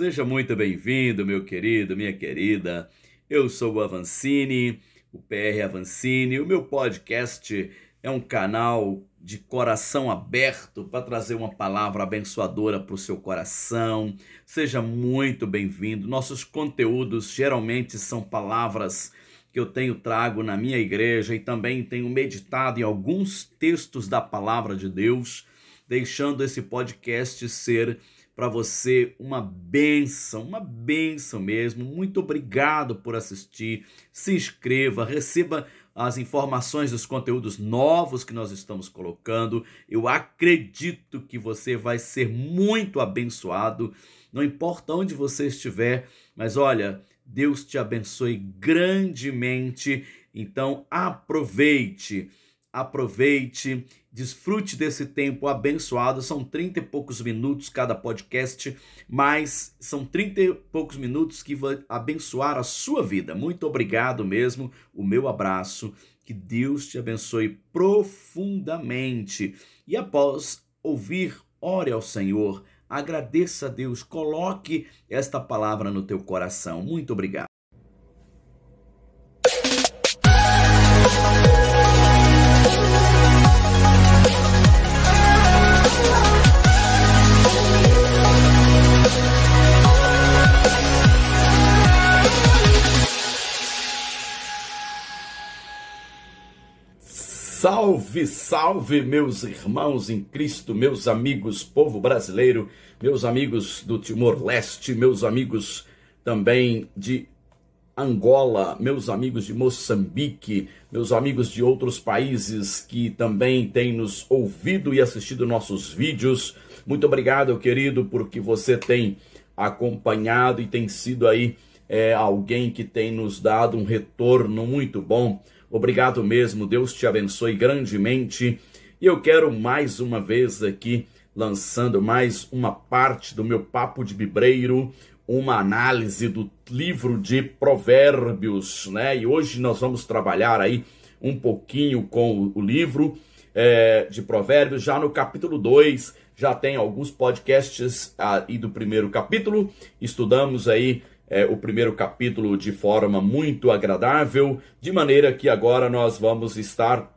Seja muito bem-vindo, meu querido, minha querida. Eu sou o Avancini, o PR Avancini. O meu podcast é um canal de coração aberto para trazer uma palavra abençoadora para o seu coração. Seja muito bem-vindo. Nossos conteúdos geralmente são palavras que eu tenho trago na minha igreja e também tenho meditado em alguns textos da palavra de Deus, deixando esse podcast ser para você uma benção, uma benção mesmo. Muito obrigado por assistir. Se inscreva, receba as informações dos conteúdos novos que nós estamos colocando. Eu acredito que você vai ser muito abençoado, não importa onde você estiver, mas olha, Deus te abençoe grandemente. Então aproveite aproveite, desfrute desse tempo abençoado. São 30 e poucos minutos cada podcast, mas são 30 e poucos minutos que vão abençoar a sua vida. Muito obrigado mesmo. O meu abraço. Que Deus te abençoe profundamente. E após ouvir, ore ao Senhor. Agradeça a Deus, coloque esta palavra no teu coração. Muito obrigado. Salve, salve, meus irmãos em Cristo, meus amigos, povo brasileiro, meus amigos do Timor-Leste, meus amigos também de Angola, meus amigos de Moçambique, meus amigos de outros países que também têm nos ouvido e assistido nossos vídeos. Muito obrigado, querido, porque você tem acompanhado e tem sido aí é, alguém que tem nos dado um retorno muito bom Obrigado mesmo, Deus te abençoe grandemente. E eu quero mais uma vez aqui lançando mais uma parte do meu papo de bibreiro, uma análise do livro de Provérbios, né? E hoje nós vamos trabalhar aí um pouquinho com o livro é, de Provérbios, já no capítulo 2, já tem alguns podcasts aí do primeiro capítulo, estudamos aí é, o primeiro capítulo de forma muito agradável, de maneira que agora nós vamos estar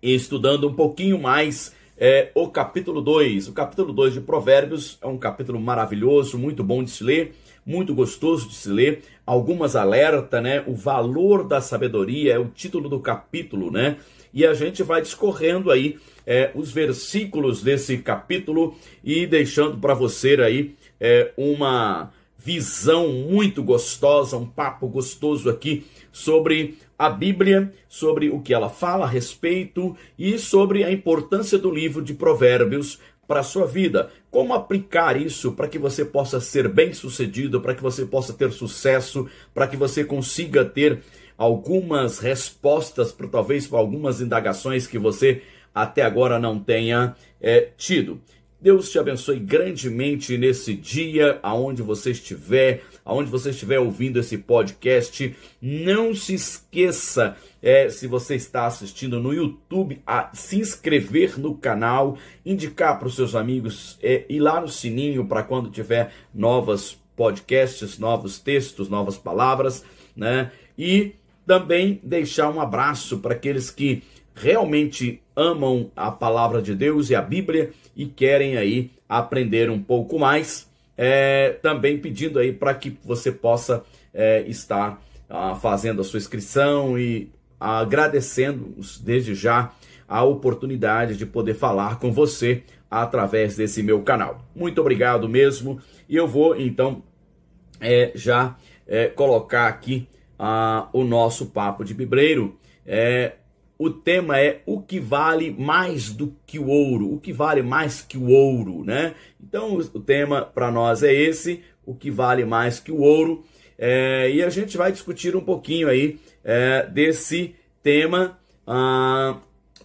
estudando um pouquinho mais é, o capítulo 2. O capítulo 2 de Provérbios é um capítulo maravilhoso, muito bom de se ler, muito gostoso de se ler. Algumas alerta, né? O valor da sabedoria é o título do capítulo, né? E a gente vai discorrendo aí é, os versículos desse capítulo e deixando para você aí é, uma visão muito gostosa, um papo gostoso aqui sobre a Bíblia, sobre o que ela fala a respeito e sobre a importância do livro de Provérbios para a sua vida. Como aplicar isso para que você possa ser bem-sucedido, para que você possa ter sucesso, para que você consiga ter algumas respostas para talvez para algumas indagações que você até agora não tenha é, tido. Deus te abençoe grandemente nesse dia, aonde você estiver, aonde você estiver ouvindo esse podcast. Não se esqueça, é, se você está assistindo no YouTube, a se inscrever no canal, indicar para os seus amigos, é, ir lá no sininho para quando tiver novas podcasts, novos textos, novas palavras, né? E também deixar um abraço para aqueles que realmente amam a palavra de Deus e a Bíblia e querem aí aprender um pouco mais, é, também pedindo aí para que você possa é, estar ah, fazendo a sua inscrição e agradecendo desde já a oportunidade de poder falar com você através desse meu canal. Muito obrigado mesmo e eu vou então é, já é, colocar aqui ah, o nosso papo de bibreiro. É, o tema é o que vale mais do que o ouro, o que vale mais que o ouro, né? Então o tema para nós é esse, o que vale mais que o ouro, é, e a gente vai discutir um pouquinho aí é, desse tema ah,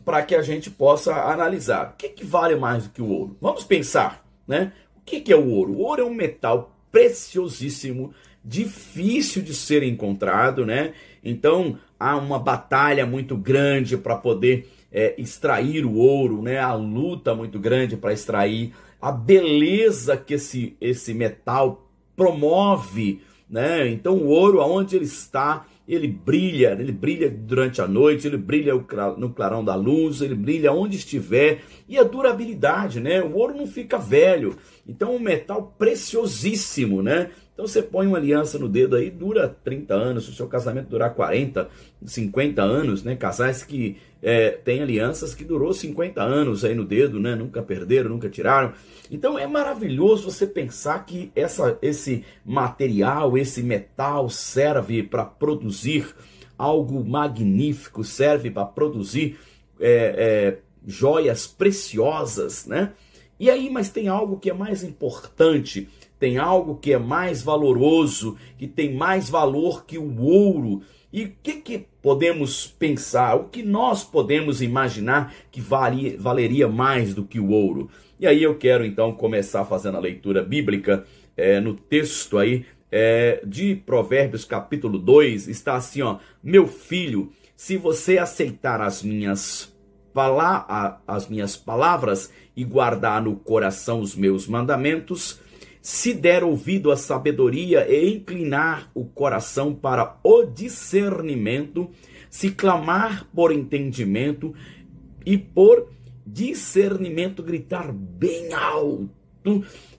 para que a gente possa analisar o que, que vale mais do que o ouro. Vamos pensar, né? O que, que é o ouro? O ouro é um metal preciosíssimo, difícil de ser encontrado, né? Então há uma batalha muito grande para poder é, extrair o ouro, né? A luta muito grande para extrair a beleza que esse, esse metal promove, né? Então o ouro, aonde ele está, ele brilha, ele brilha durante a noite, ele brilha no clarão da luz, ele brilha onde estiver, e a durabilidade, né? O ouro não fica velho, então um metal preciosíssimo, né? Então você põe uma aliança no dedo aí, dura 30 anos, se o seu casamento durar 40, 50 anos, né? Casais que é, têm alianças que durou 50 anos aí no dedo, né? Nunca perderam, nunca tiraram. Então é maravilhoso você pensar que essa, esse material, esse metal serve para produzir algo magnífico, serve para produzir é, é, joias preciosas, né? E aí, mas tem algo que é mais importante tem algo que é mais valoroso, que tem mais valor que o ouro. E o que, que podemos pensar? O que nós podemos imaginar que valeria mais do que o ouro? E aí eu quero então começar fazendo a leitura bíblica é, no texto aí é, de Provérbios capítulo 2, está assim, ó, meu filho, se você aceitar as minhas, as minhas palavras e guardar no coração os meus mandamentos, se der ouvido à sabedoria e inclinar o coração para o discernimento, se clamar por entendimento e por discernimento gritar bem alto.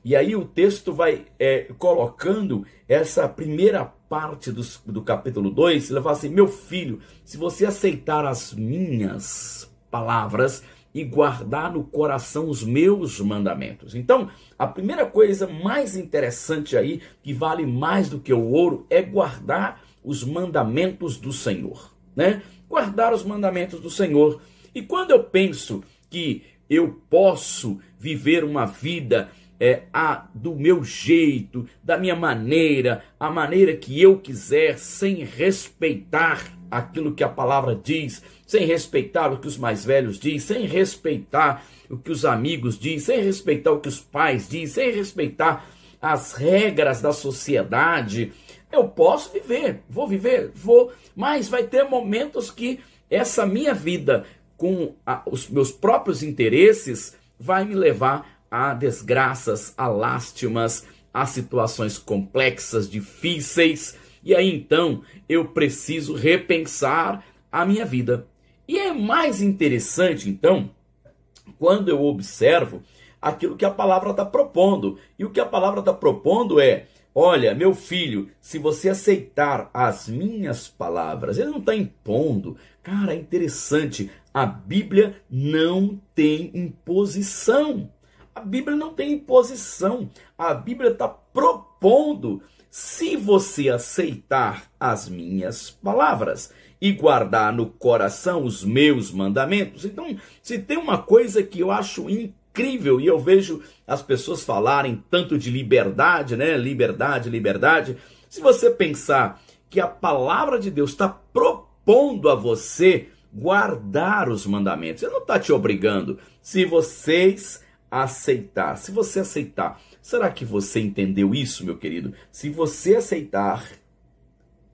E aí o texto vai é, colocando essa primeira parte do, do capítulo 2, ele fala assim: Meu filho, se você aceitar as minhas palavras, e guardar no coração os meus mandamentos. Então, a primeira coisa mais interessante aí, que vale mais do que o ouro, é guardar os mandamentos do Senhor, né? Guardar os mandamentos do Senhor. E quando eu penso que eu posso viver uma vida é, a, do meu jeito, da minha maneira, a maneira que eu quiser, sem respeitar aquilo que a palavra diz, sem respeitar o que os mais velhos dizem, sem respeitar o que os amigos dizem, sem respeitar o que os pais dizem, sem respeitar as regras da sociedade. Eu posso viver, vou viver, vou, mas vai ter momentos que essa minha vida com a, os meus próprios interesses vai me levar a desgraças, a lástimas, a situações complexas, difíceis e aí então eu preciso repensar a minha vida. E é mais interessante então quando eu observo aquilo que a palavra está propondo. E o que a palavra está propondo é: olha, meu filho, se você aceitar as minhas palavras, ele não está impondo. Cara, é interessante. A Bíblia não tem imposição. A Bíblia não tem imposição. A Bíblia está propondo se você aceitar as minhas palavras e guardar no coração os meus mandamentos. Então, se tem uma coisa que eu acho incrível e eu vejo as pessoas falarem tanto de liberdade, né? Liberdade, liberdade. Se você pensar que a palavra de Deus está propondo a você guardar os mandamentos, ele não está te obrigando. Se vocês aceitar, se você aceitar Será que você entendeu isso, meu querido? Se você aceitar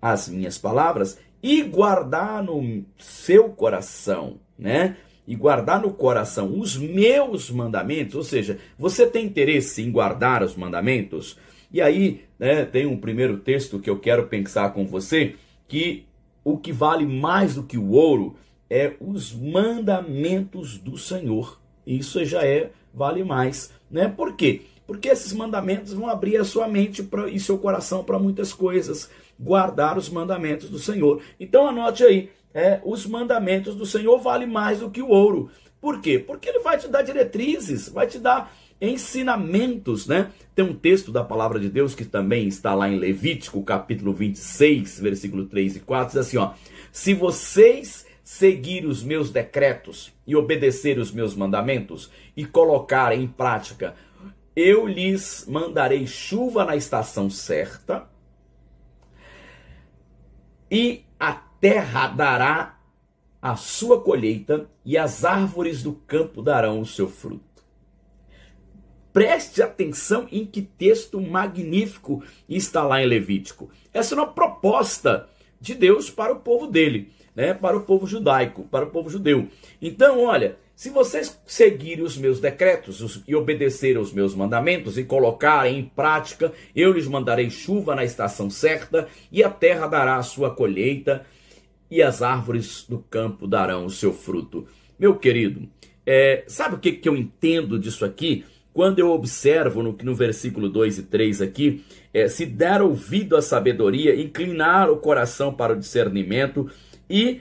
as minhas palavras e guardar no seu coração, né? E guardar no coração os meus mandamentos, ou seja, você tem interesse em guardar os mandamentos? E aí, né, tem um primeiro texto que eu quero pensar com você, que o que vale mais do que o ouro é os mandamentos do Senhor. Isso já é vale mais, né? Por quê? Porque esses mandamentos vão abrir a sua mente pra, e seu coração para muitas coisas. Guardar os mandamentos do Senhor. Então anote aí, é, os mandamentos do Senhor vale mais do que o ouro. Por quê? Porque ele vai te dar diretrizes, vai te dar ensinamentos, né? Tem um texto da palavra de Deus que também está lá em Levítico, capítulo 26, versículo 3 e 4, diz assim, ó: Se vocês seguir os meus decretos e obedecer os meus mandamentos e colocar em prática eu lhes mandarei chuva na estação certa, e a terra dará a sua colheita, e as árvores do campo darão o seu fruto. Preste atenção em que texto magnífico está lá em Levítico. Essa é uma proposta de Deus para o povo dele, né? para o povo judaico, para o povo judeu. Então, olha, se vocês seguirem os meus decretos e obedecerem aos meus mandamentos e colocarem em prática, eu lhes mandarei chuva na estação certa e a terra dará a sua colheita e as árvores do campo darão o seu fruto. Meu querido, é, sabe o que, que eu entendo disso aqui? Quando eu observo no, no versículo 2 e 3 aqui, é, se der ouvido à sabedoria, inclinar o coração para o discernimento e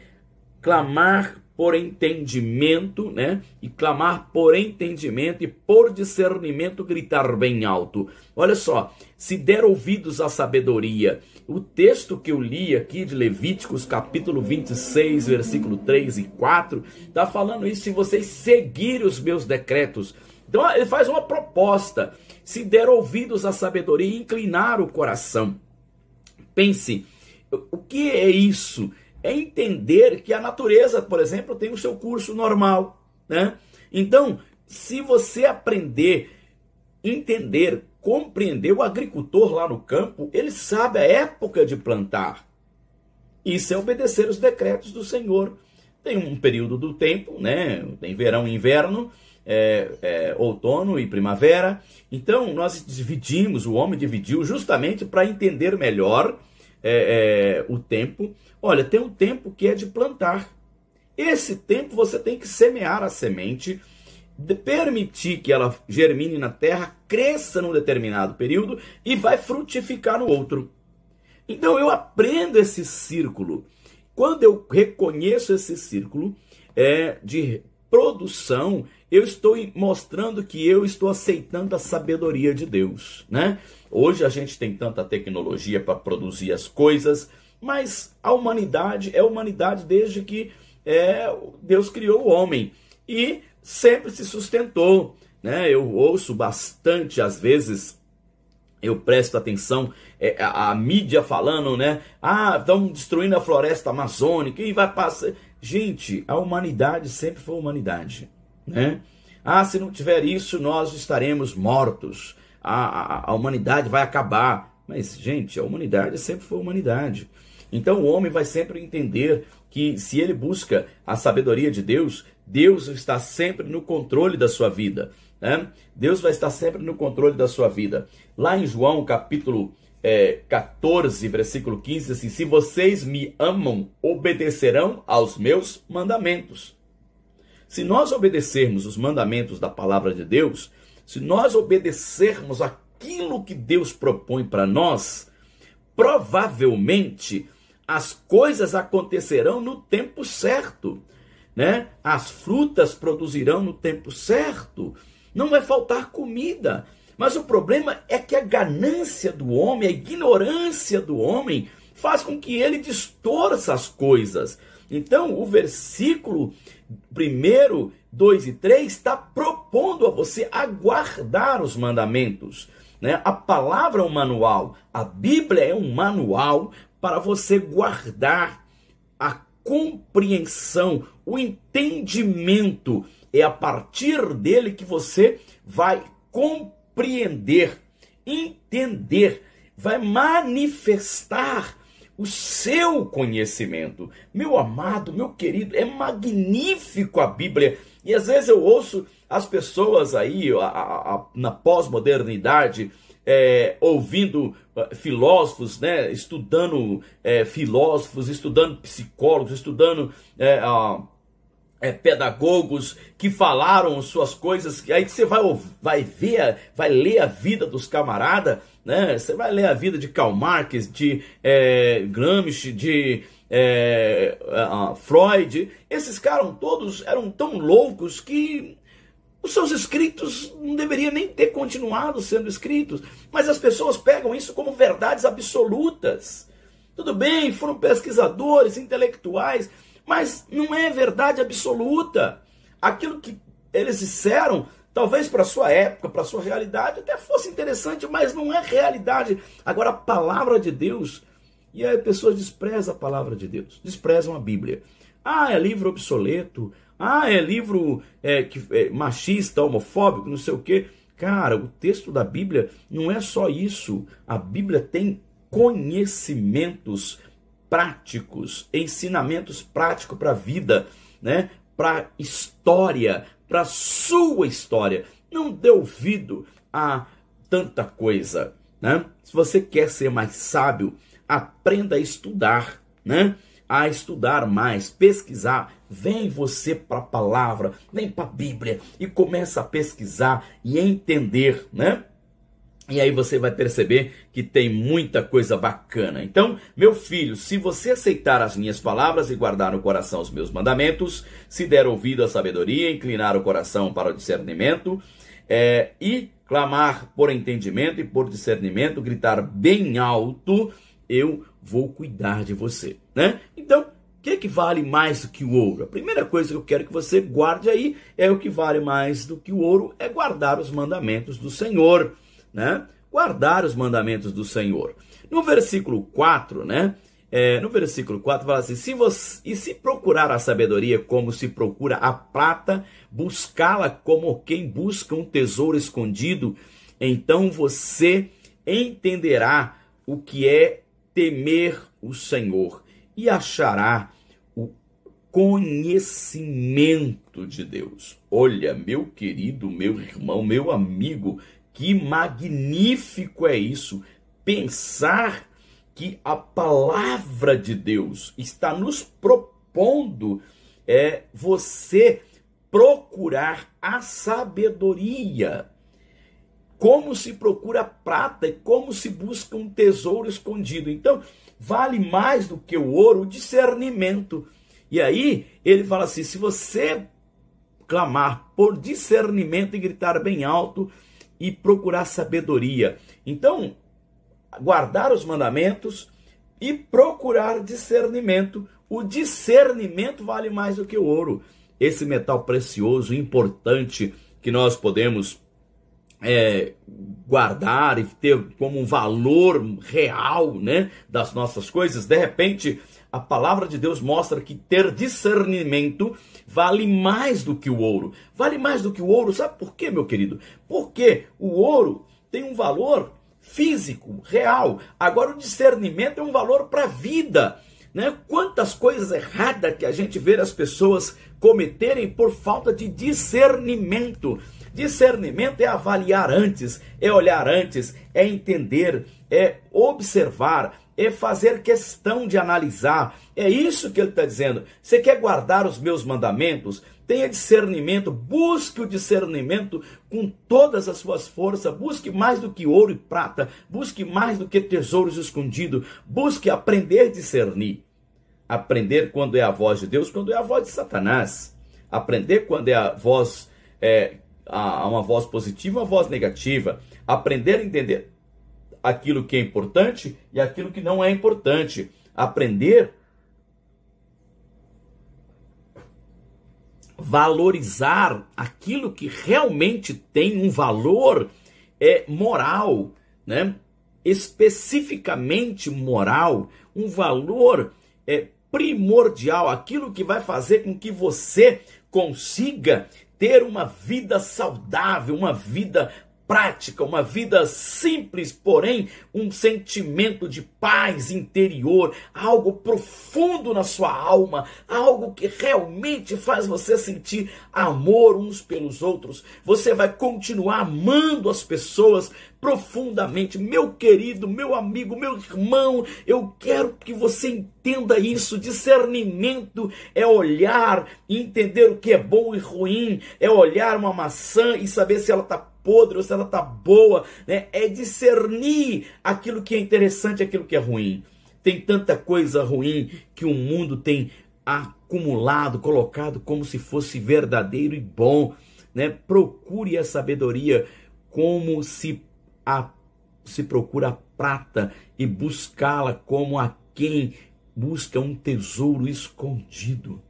clamar por entendimento, né? E clamar por entendimento e por discernimento gritar bem alto. Olha só, se der ouvidos à sabedoria. O texto que eu li aqui de Levíticos, capítulo 26, versículo 3 e 4, está falando isso se vocês seguirem os meus decretos. Então ele faz uma proposta. Se der ouvidos à sabedoria inclinar o coração. Pense, o que é isso? É entender que a natureza, por exemplo, tem o seu curso normal, né? Então, se você aprender, entender, compreender o agricultor lá no campo, ele sabe a época de plantar. Isso é obedecer os decretos do Senhor. Tem um período do tempo, né? Tem verão e inverno, é, é, outono e primavera. Então, nós dividimos, o homem dividiu justamente para entender melhor é, é, o tempo. Olha, tem um tempo que é de plantar. Esse tempo você tem que semear a semente, permitir que ela germine na terra, cresça num determinado período e vai frutificar no outro. Então eu aprendo esse círculo. Quando eu reconheço esse círculo é, de produção, eu estou mostrando que eu estou aceitando a sabedoria de Deus, né? Hoje a gente tem tanta tecnologia para produzir as coisas, mas a humanidade é humanidade desde que é, Deus criou o homem e sempre se sustentou, né? Eu ouço bastante às vezes eu presto atenção é, a, a, mídia falando, né? Ah, estão destruindo a floresta amazônica e vai passar. Gente, a humanidade sempre foi humanidade, né? Ah, se não tiver isso, nós estaremos mortos. A, a, a humanidade vai acabar. Mas, gente, a humanidade sempre foi humanidade. Então o homem vai sempre entender que se ele busca a sabedoria de Deus, Deus está sempre no controle da sua vida. Né? Deus vai estar sempre no controle da sua vida. Lá em João capítulo é, 14, versículo 15, assim: Se vocês me amam, obedecerão aos meus mandamentos. Se nós obedecermos os mandamentos da palavra de Deus, se nós obedecermos aquilo que Deus propõe para nós, provavelmente as coisas acontecerão no tempo certo, né? As frutas produzirão no tempo certo. Não vai faltar comida. Mas o problema é que a ganância do homem, a ignorância do homem, faz com que ele distorça as coisas. Então, o versículo primeiro, 2 e 3 está propondo a você aguardar os mandamentos. Né? A palavra é um manual, a Bíblia é um manual para você guardar a compreensão, o entendimento. É a partir dele que você vai compreender, entender, vai manifestar o seu conhecimento. Meu amado, meu querido, é magnífico a Bíblia. E às vezes eu ouço as pessoas aí, a, a, a, na pós-modernidade, é, ouvindo uh, filósofos, né, estudando é, filósofos, estudando psicólogos, estudando é, uh, pedagogos que falaram suas coisas, aí você vai, vai ver, vai ler a vida dos camaradas né? Você vai ler a vida de Karl Marx, de é, Gramsci, de é, Freud. Esses caras todos eram tão loucos que os seus escritos não deveriam nem ter continuado sendo escritos. Mas as pessoas pegam isso como verdades absolutas. Tudo bem, foram pesquisadores, intelectuais, mas não é verdade absoluta. Aquilo que eles disseram Talvez para sua época, para sua realidade, até fosse interessante, mas não é realidade. Agora, a palavra de Deus, e aí pessoas desprezam a palavra de Deus, desprezam a Bíblia. Ah, é livro obsoleto. Ah, é livro é, que, é, machista, homofóbico, não sei o quê. Cara, o texto da Bíblia não é só isso. A Bíblia tem conhecimentos práticos, ensinamentos práticos para a vida, né? para história, para sua história. Não dê ouvido a tanta coisa, né? Se você quer ser mais sábio, aprenda a estudar, né? A estudar mais, pesquisar. Vem você para a palavra, vem para a Bíblia e começa a pesquisar e entender, né? E aí você vai perceber que tem muita coisa bacana. Então, meu filho, se você aceitar as minhas palavras e guardar no coração os meus mandamentos, se der ouvido à sabedoria, inclinar o coração para o discernimento, é, e clamar por entendimento e por discernimento, gritar bem alto, eu vou cuidar de você, né? Então, o que, que vale mais do que o ouro? A primeira coisa que eu quero que você guarde aí é o que vale mais do que o ouro é guardar os mandamentos do Senhor né? Guardar os mandamentos do Senhor. No versículo 4, né? É, no versículo 4 fala assim: se você, e se procurar a sabedoria como se procura a prata, buscá-la como quem busca um tesouro escondido, então você entenderá o que é temer o Senhor e achará o conhecimento de Deus. Olha, meu querido, meu irmão, meu amigo, que magnífico é isso! Pensar que a palavra de Deus está nos propondo é você procurar a sabedoria. Como se procura prata e como se busca um tesouro escondido. Então, vale mais do que o ouro o discernimento. E aí, ele fala assim: se você clamar por discernimento e gritar bem alto, e procurar sabedoria. Então, guardar os mandamentos e procurar discernimento. O discernimento vale mais do que o ouro. Esse metal precioso, importante, que nós podemos é, guardar e ter como um valor real né, das nossas coisas, de repente a palavra de Deus mostra que ter discernimento vale mais do que o ouro. Vale mais do que o ouro, sabe por quê, meu querido? Porque o ouro tem um valor físico, real. Agora o discernimento é um valor para a vida. Né? Quantas coisas erradas que a gente vê as pessoas cometerem por falta de discernimento. Discernimento é avaliar antes, é olhar antes, é entender, é observar, é fazer questão de analisar. É isso que ele está dizendo. Você quer guardar os meus mandamentos? Tenha discernimento, busque o discernimento com todas as suas forças, busque mais do que ouro e prata, busque mais do que tesouros escondidos, busque aprender a discernir. Aprender quando é a voz de Deus, quando é a voz de Satanás. Aprender quando é a voz, é, a, uma voz positiva, uma voz negativa. Aprender a entender aquilo que é importante e aquilo que não é importante. Aprender valorizar aquilo que realmente tem um valor é moral, né? Especificamente moral, um valor é primordial, aquilo que vai fazer com que você consiga ter uma vida saudável, uma vida prática, uma vida simples, porém um sentimento de paz interior, algo profundo na sua alma, algo que realmente faz você sentir amor uns pelos outros. Você vai continuar amando as pessoas profundamente. Meu querido, meu amigo, meu irmão, eu quero que você entenda isso. Discernimento é olhar e entender o que é bom e ruim, é olhar uma maçã e saber se ela está podre ou se ela está boa, né? É discernir aquilo que é interessante e aquilo que é ruim. Tem tanta coisa ruim que o mundo tem acumulado, colocado como se fosse verdadeiro e bom, né? Procure a sabedoria como se a se procura a prata e buscá-la como a quem busca um tesouro escondido.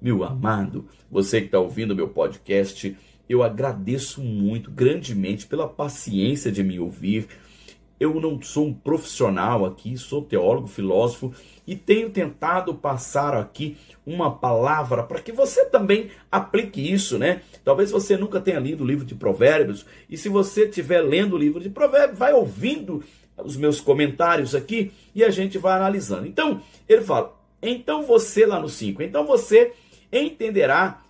Meu amado, você que está ouvindo meu podcast, eu agradeço muito, grandemente, pela paciência de me ouvir. Eu não sou um profissional aqui, sou teólogo, filósofo e tenho tentado passar aqui uma palavra para que você também aplique isso, né? Talvez você nunca tenha lido o livro de Provérbios e se você estiver lendo o livro de Provérbios, vai ouvindo os meus comentários aqui e a gente vai analisando. Então, ele fala: então você lá no 5, então você entenderá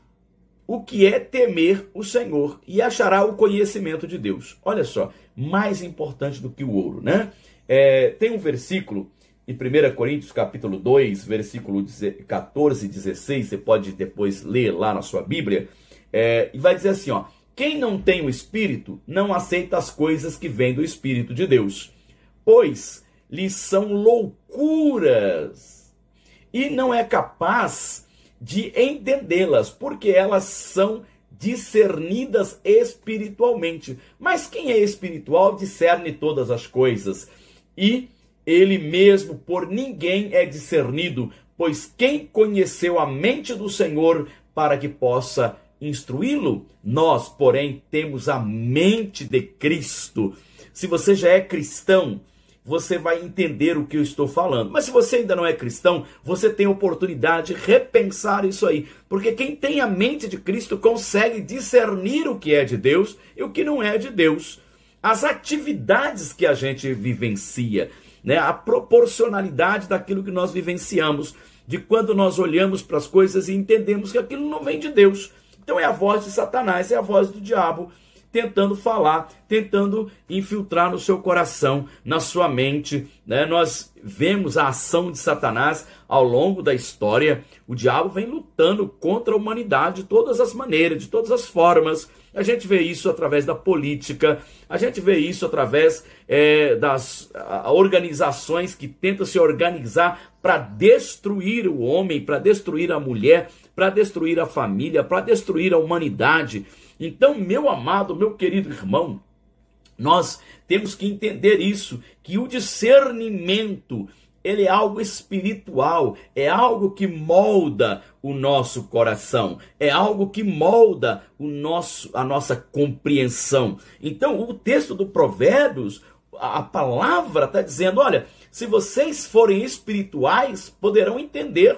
o que é temer o Senhor e achará o conhecimento de Deus. Olha só, mais importante do que o ouro, né? É, tem um versículo em 1 Coríntios capítulo 2, versículo 14 e 16, você pode depois ler lá na sua Bíblia, é, e vai dizer assim, ó, quem não tem o Espírito não aceita as coisas que vêm do Espírito de Deus, pois lhes são loucuras e não é capaz de entendê-las, porque elas são discernidas espiritualmente. Mas quem é espiritual discerne todas as coisas, e ele mesmo por ninguém é discernido, pois quem conheceu a mente do Senhor para que possa instruí-lo? Nós, porém, temos a mente de Cristo. Se você já é cristão, você vai entender o que eu estou falando. Mas se você ainda não é cristão, você tem oportunidade de repensar isso aí. Porque quem tem a mente de Cristo consegue discernir o que é de Deus e o que não é de Deus. As atividades que a gente vivencia, né? a proporcionalidade daquilo que nós vivenciamos, de quando nós olhamos para as coisas e entendemos que aquilo não vem de Deus. Então é a voz de Satanás, é a voz do diabo tentando falar, tentando infiltrar no seu coração, na sua mente. Né? Nós vemos a ação de Satanás ao longo da história. O diabo vem lutando contra a humanidade de todas as maneiras, de todas as formas. A gente vê isso através da política, a gente vê isso através é, das a, organizações que tentam se organizar para destruir o homem, para destruir a mulher, para destruir a família, para destruir a humanidade. Então, meu amado, meu querido irmão, nós temos que entender isso, que o discernimento, ele é algo espiritual, é algo que molda o nosso coração, é algo que molda o nosso a nossa compreensão. Então, o texto do Provérbios, a palavra está dizendo, olha, se vocês forem espirituais, poderão entender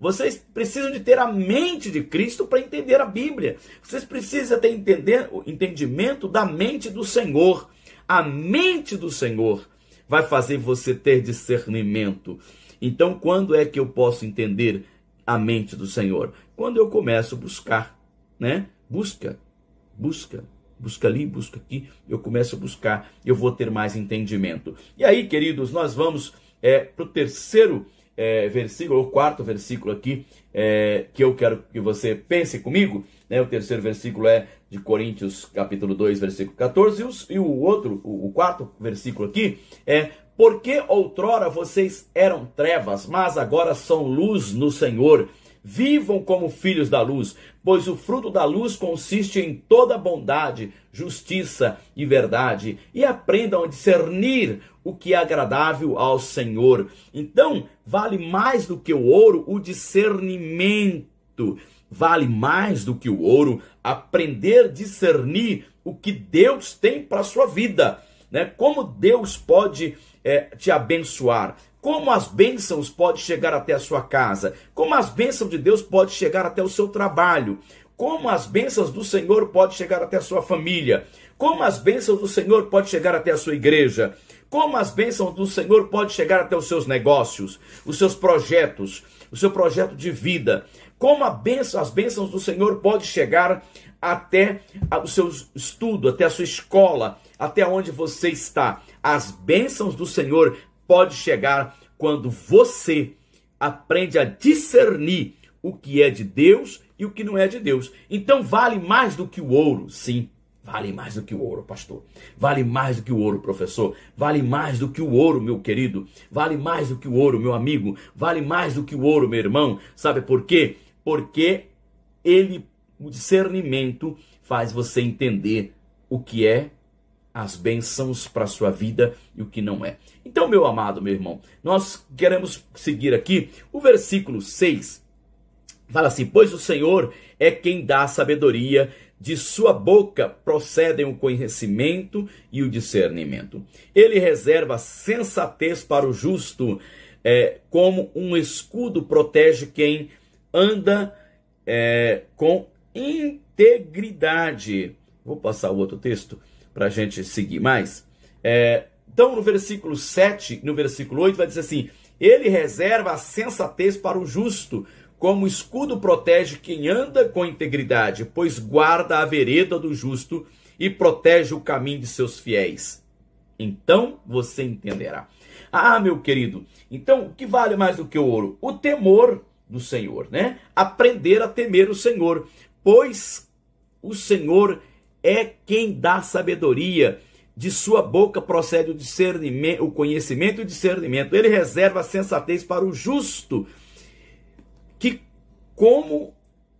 vocês precisam de ter a mente de Cristo para entender a Bíblia. Vocês precisam ter entender, o entendimento da mente do Senhor. A mente do Senhor vai fazer você ter discernimento. Então, quando é que eu posso entender a mente do Senhor? Quando eu começo a buscar, né? Busca, busca, busca ali, busca aqui, eu começo a buscar, eu vou ter mais entendimento. E aí, queridos, nós vamos é, para o terceiro é, versículo, o quarto versículo aqui, é, que eu quero que você pense comigo, né? O terceiro versículo é de Coríntios, capítulo 2, versículo 14, e, e o outro, o, o quarto versículo aqui é porque outrora vocês eram trevas, mas agora são luz no Senhor. Vivam como filhos da luz, pois o fruto da luz consiste em toda bondade, justiça e verdade, e aprendam a discernir o que é agradável ao Senhor. Então, vale mais do que o ouro o discernimento. Vale mais do que o ouro aprender a discernir o que Deus tem para sua vida. Né? Como Deus pode é, te abençoar, como as bênçãos podem chegar até a sua casa, como as bênçãos de Deus podem chegar até o seu trabalho, como as bênçãos do Senhor podem chegar até a sua família, como as bênçãos do Senhor podem chegar até a sua igreja, como as bênçãos do Senhor podem chegar até os seus negócios, os seus projetos, o seu projeto de vida, como bênção, as bênçãos do Senhor podem chegar até o seu estudo, até a sua escola, até onde você está. As bênçãos do Senhor pode chegar quando você aprende a discernir o que é de Deus e o que não é de Deus. Então vale mais do que o ouro, sim. Vale mais do que o ouro, pastor. Vale mais do que o ouro, professor. Vale mais do que o ouro, meu querido. Vale mais do que o ouro, meu amigo. Vale mais do que o ouro, meu irmão. Sabe por quê? Porque ele, o discernimento, faz você entender o que é as bênçãos para a sua vida e o que não é. Então, meu amado, meu irmão, nós queremos seguir aqui o versículo 6. Fala assim: Pois o Senhor é quem dá sabedoria, de sua boca procedem o conhecimento e o discernimento. Ele reserva sensatez para o justo, é, como um escudo protege quem anda é, com integridade. Vou passar o outro texto para a gente seguir mais. É, então, no versículo 7, no versículo 8, vai dizer assim: Ele reserva a sensatez para o justo, como escudo protege quem anda com integridade, pois guarda a vereda do justo e protege o caminho de seus fiéis. Então você entenderá. Ah, meu querido, então o que vale mais do que o ouro? O temor do Senhor, né? Aprender a temer o Senhor, pois o Senhor é quem dá sabedoria. De sua boca procede o discernimento, o conhecimento e o discernimento. Ele reserva a sensatez para o justo, que como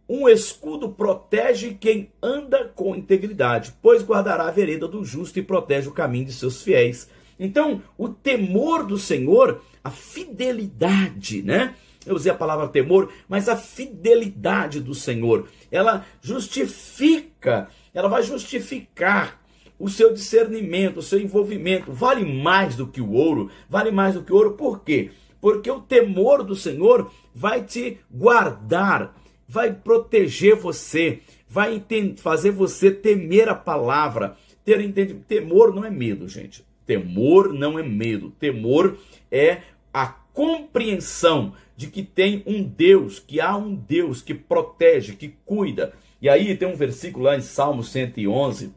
um escudo protege quem anda com integridade, pois guardará a vereda do justo e protege o caminho de seus fiéis. Então, o temor do Senhor, a fidelidade, né? Eu usei a palavra temor, mas a fidelidade do Senhor, ela justifica, ela vai justificar o seu discernimento, o seu envolvimento. Vale mais do que o ouro, vale mais do que o ouro, por quê? Porque o temor do Senhor vai te guardar, vai proteger você, vai fazer você temer a palavra. Ter. Temor não é medo, gente. Temor não é medo. Temor é a compreensão de que tem um Deus, que há um Deus que protege, que cuida. E aí tem um versículo lá em Salmo 111,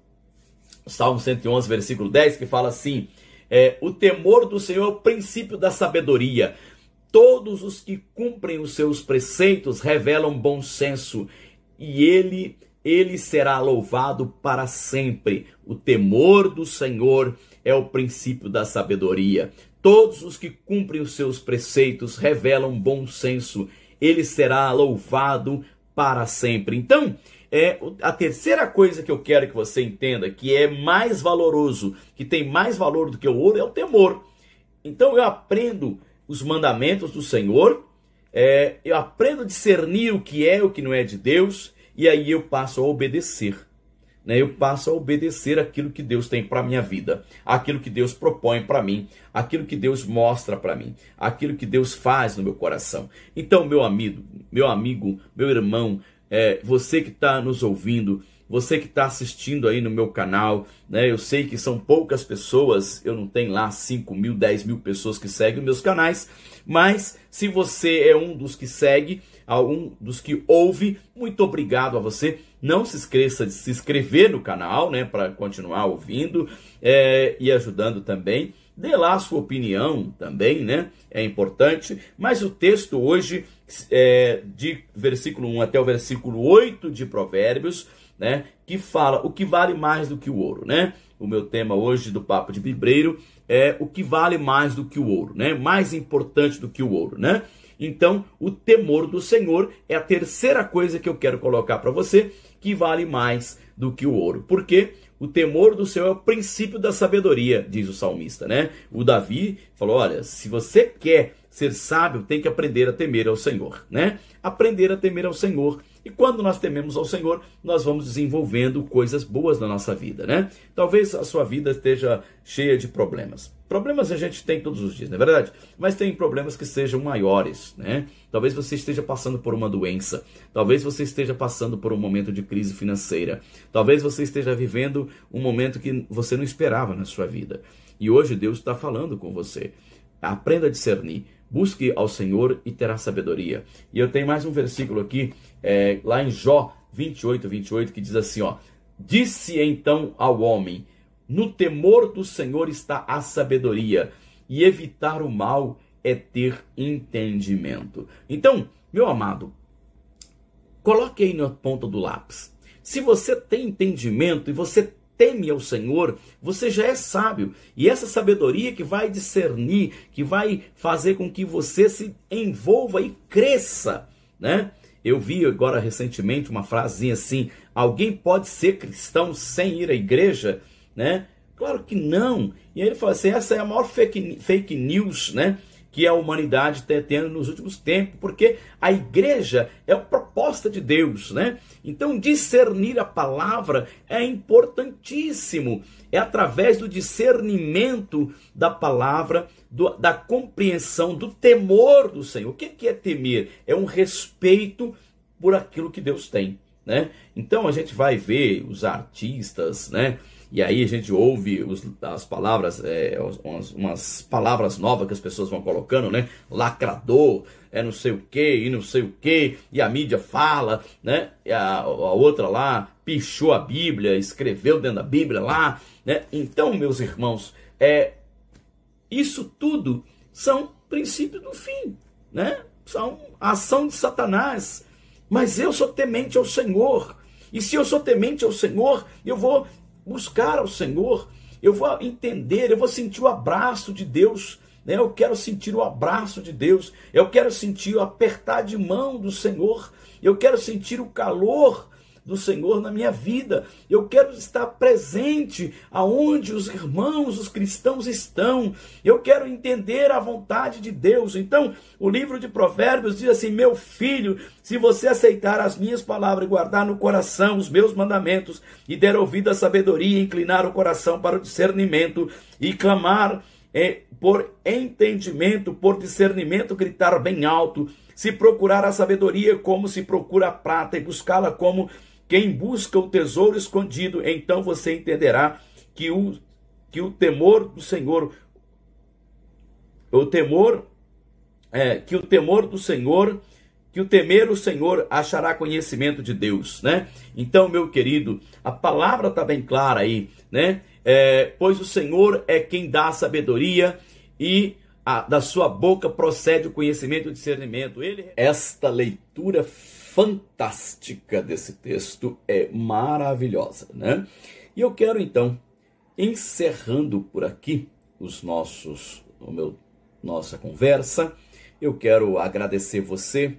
Salmo 111, versículo 10, que fala assim: é, O temor do Senhor é o princípio da sabedoria. Todos os que cumprem os seus preceitos revelam bom senso, e ele, ele será louvado para sempre. O temor do Senhor é o princípio da sabedoria. Todos os que cumprem os seus preceitos revelam bom senso. Ele será louvado para sempre. Então, é a terceira coisa que eu quero que você entenda, que é mais valoroso, que tem mais valor do que o ouro, é o temor. Então eu aprendo os mandamentos do Senhor, é, eu aprendo a discernir o que é o que não é de Deus, e aí eu passo a obedecer né, eu passo a obedecer aquilo que Deus tem para minha vida, aquilo que Deus propõe para mim, aquilo que Deus mostra para mim, aquilo que Deus faz no meu coração. Então, meu amigo, meu amigo, meu irmão, é, você que está nos ouvindo, você que está assistindo aí no meu canal, né? Eu sei que são poucas pessoas, eu não tenho lá 5 mil, 10 mil pessoas que seguem meus canais, mas se você é um dos que segue, algum dos que ouve, muito obrigado a você. Não se esqueça de se inscrever no canal, né, para continuar ouvindo é, e ajudando também. Dê lá a sua opinião também, né? É importante. Mas o texto hoje, é, de versículo 1 até o versículo 8 de Provérbios, né? Que fala o que vale mais do que o ouro, né? O meu tema hoje do Papo de Bibreiro é o que vale mais do que o ouro, né? Mais importante do que o ouro, né? Então, o temor do Senhor é a terceira coisa que eu quero colocar para você, que vale mais do que o ouro. Porque o temor do Senhor é o princípio da sabedoria, diz o salmista, né? O Davi falou: olha, se você quer ser sábio, tem que aprender a temer ao Senhor, né? Aprender a temer ao Senhor e quando nós tememos ao Senhor, nós vamos desenvolvendo coisas boas na nossa vida, né? Talvez a sua vida esteja cheia de problemas. Problemas a gente tem todos os dias, não é verdade? Mas tem problemas que sejam maiores, né? Talvez você esteja passando por uma doença, talvez você esteja passando por um momento de crise financeira, talvez você esteja vivendo um momento que você não esperava na sua vida. E hoje Deus está falando com você. Aprenda a discernir. Busque ao Senhor e terá sabedoria. E eu tenho mais um versículo aqui, é, lá em Jó 28, 28, que diz assim: ó, Disse então ao homem: No temor do Senhor está a sabedoria, e evitar o mal é ter entendimento. Então, meu amado, coloque aí na ponta do lápis. Se você tem entendimento e você teme ao Senhor, você já é sábio. E essa sabedoria que vai discernir, que vai fazer com que você se envolva e cresça, né? Eu vi agora recentemente uma frasinha assim: alguém pode ser cristão sem ir à igreja, né? Claro que não. E aí ele fala assim: essa é a maior fake, fake news, né? Que a humanidade está tendo nos últimos tempos, porque a igreja é uma proposta de Deus, né? Então, discernir a palavra é importantíssimo. É através do discernimento da palavra, do, da compreensão, do temor do Senhor. O que é temer? É um respeito por aquilo que Deus tem, né? Então, a gente vai ver os artistas, né? E aí a gente ouve os, as palavras, é, umas, umas, palavras novas que as pessoas vão colocando, né? Lacrador, é não sei o que, e não sei o que, e a mídia fala, né? A, a outra lá pichou a Bíblia, escreveu dentro da Bíblia lá, né? Então, meus irmãos, é, isso tudo são princípios do fim, né? São ação de Satanás. Mas eu sou temente ao Senhor. E se eu sou temente ao Senhor, eu vou buscar ao Senhor, eu vou entender, eu vou sentir o abraço de Deus. Né? Eu quero sentir o abraço de Deus, eu quero sentir o apertar de mão do Senhor, eu quero sentir o calor do Senhor na minha vida. Eu quero estar presente aonde os irmãos, os cristãos estão. Eu quero entender a vontade de Deus. Então, o livro de Provérbios diz assim: Meu filho, se você aceitar as minhas palavras guardar no coração os meus mandamentos, e der ouvido à sabedoria, inclinar o coração para o discernimento e clamar é, por entendimento, por discernimento, gritar bem alto, se procurar a sabedoria como se procura a prata e buscá-la como quem busca o tesouro escondido, então você entenderá que o, que o temor do Senhor, o temor, é, que o temor do Senhor, que o temer o Senhor achará conhecimento de Deus, né? Então, meu querido, a palavra está bem clara aí, né? É, pois o Senhor é quem dá a sabedoria e a, da sua boca procede o conhecimento e o discernimento. Ele... Esta leitura fantástica desse texto é maravilhosa, né? E eu quero então, encerrando por aqui os nossos, o meu, nossa conversa, eu quero agradecer você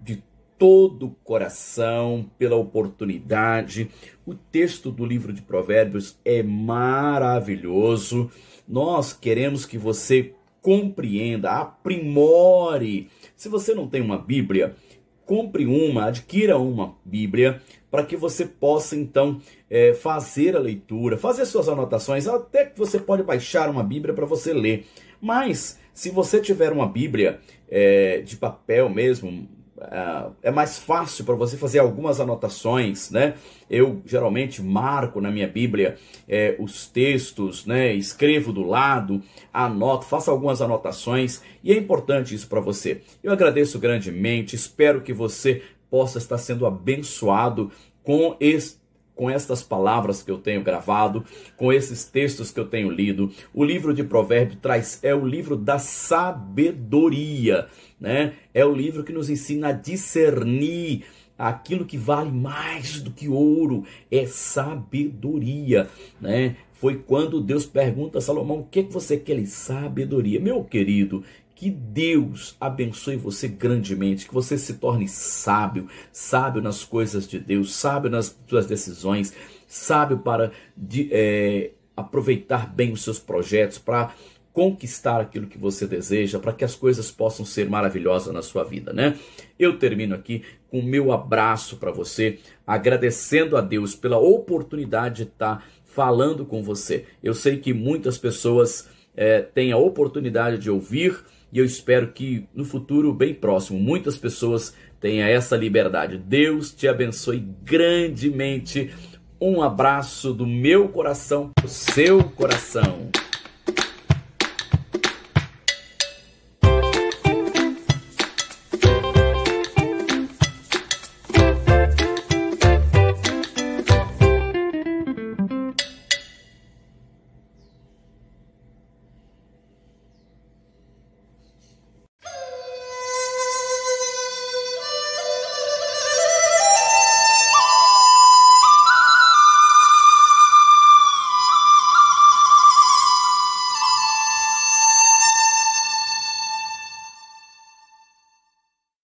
de todo o coração pela oportunidade. O texto do livro de Provérbios é maravilhoso. Nós queremos que você compreenda, aprimore. Se você não tem uma Bíblia, compre uma, adquira uma Bíblia, para que você possa então é, fazer a leitura, fazer suas anotações, até que você pode baixar uma Bíblia para você ler. Mas se você tiver uma Bíblia é, de papel mesmo, é mais fácil para você fazer algumas anotações, né? Eu geralmente marco na minha Bíblia é, os textos, né? Escrevo do lado, anoto, faço algumas anotações e é importante isso para você. Eu agradeço grandemente, espero que você possa estar sendo abençoado com este com estas palavras que eu tenho gravado, com esses textos que eu tenho lido. O livro de Provérbios traz é o livro da sabedoria, né? É o livro que nos ensina a discernir aquilo que vale mais do que ouro, é sabedoria, né? Foi quando Deus pergunta a Salomão: "O que, é que você quer?" Ele, sabedoria. Meu querido, que Deus abençoe você grandemente, que você se torne sábio, sábio nas coisas de Deus, sábio nas suas decisões, sábio para de, é, aproveitar bem os seus projetos, para conquistar aquilo que você deseja, para que as coisas possam ser maravilhosas na sua vida, né? Eu termino aqui com o meu abraço para você, agradecendo a Deus pela oportunidade de estar falando com você. Eu sei que muitas pessoas é, têm a oportunidade de ouvir e eu espero que no futuro bem próximo muitas pessoas tenham essa liberdade. Deus te abençoe grandemente. Um abraço do meu coração para o seu coração.